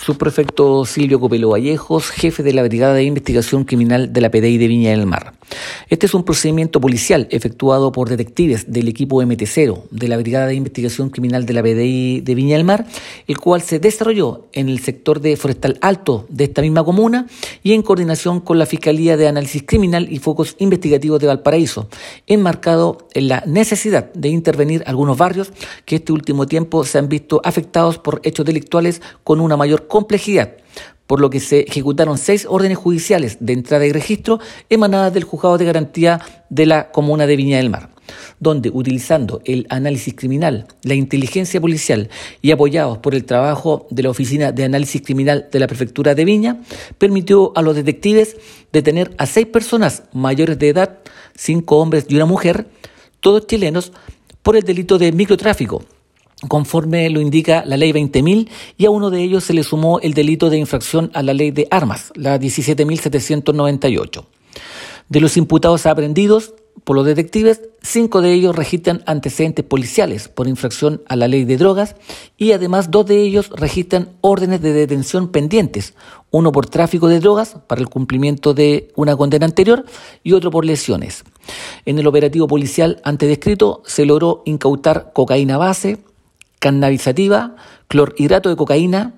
Subprefecto Silvio Copelo Vallejos, jefe de la Brigada de Investigación Criminal de la PDI de Viña del Mar. Este es un procedimiento policial efectuado por detectives del equipo MT0 de la Brigada de Investigación Criminal de la PDI de Viña del Mar, el cual se desarrolló en el sector de Forestal Alto de esta misma comuna y en coordinación con la Fiscalía de Análisis Criminal y Focos Investigativos de Valparaíso, enmarcado en la necesidad de intervenir algunos barrios que este último tiempo se han visto afectados por hechos delictuales con una mayor complejidad, por lo que se ejecutaron seis órdenes judiciales de entrada y registro emanadas del Juzgado de Garantía de la Comuna de Viña del Mar, donde utilizando el análisis criminal, la inteligencia policial y apoyados por el trabajo de la Oficina de Análisis Criminal de la Prefectura de Viña, permitió a los detectives detener a seis personas mayores de edad, cinco hombres y una mujer, todos chilenos, por el delito de microtráfico conforme lo indica la ley 20.000 y a uno de ellos se le sumó el delito de infracción a la ley de armas, la 17.798. De los imputados aprendidos por los detectives, cinco de ellos registran antecedentes policiales por infracción a la ley de drogas y además dos de ellos registran órdenes de detención pendientes, uno por tráfico de drogas para el cumplimiento de una condena anterior y otro por lesiones. En el operativo policial antes descrito se logró incautar cocaína base, cannabisativa, clorhidrato de cocaína,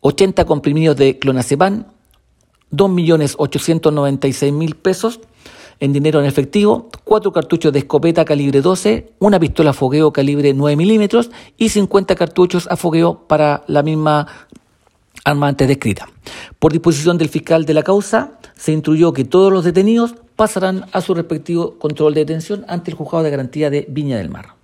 80 comprimidos de clonazepam, 2.896.000 pesos en dinero en efectivo, 4 cartuchos de escopeta calibre 12, una pistola a fogueo calibre 9 milímetros y 50 cartuchos a fogueo para la misma arma antes descrita. Por disposición del fiscal de la causa, se instruyó que todos los detenidos pasarán a su respectivo control de detención ante el juzgado de garantía de Viña del Mar.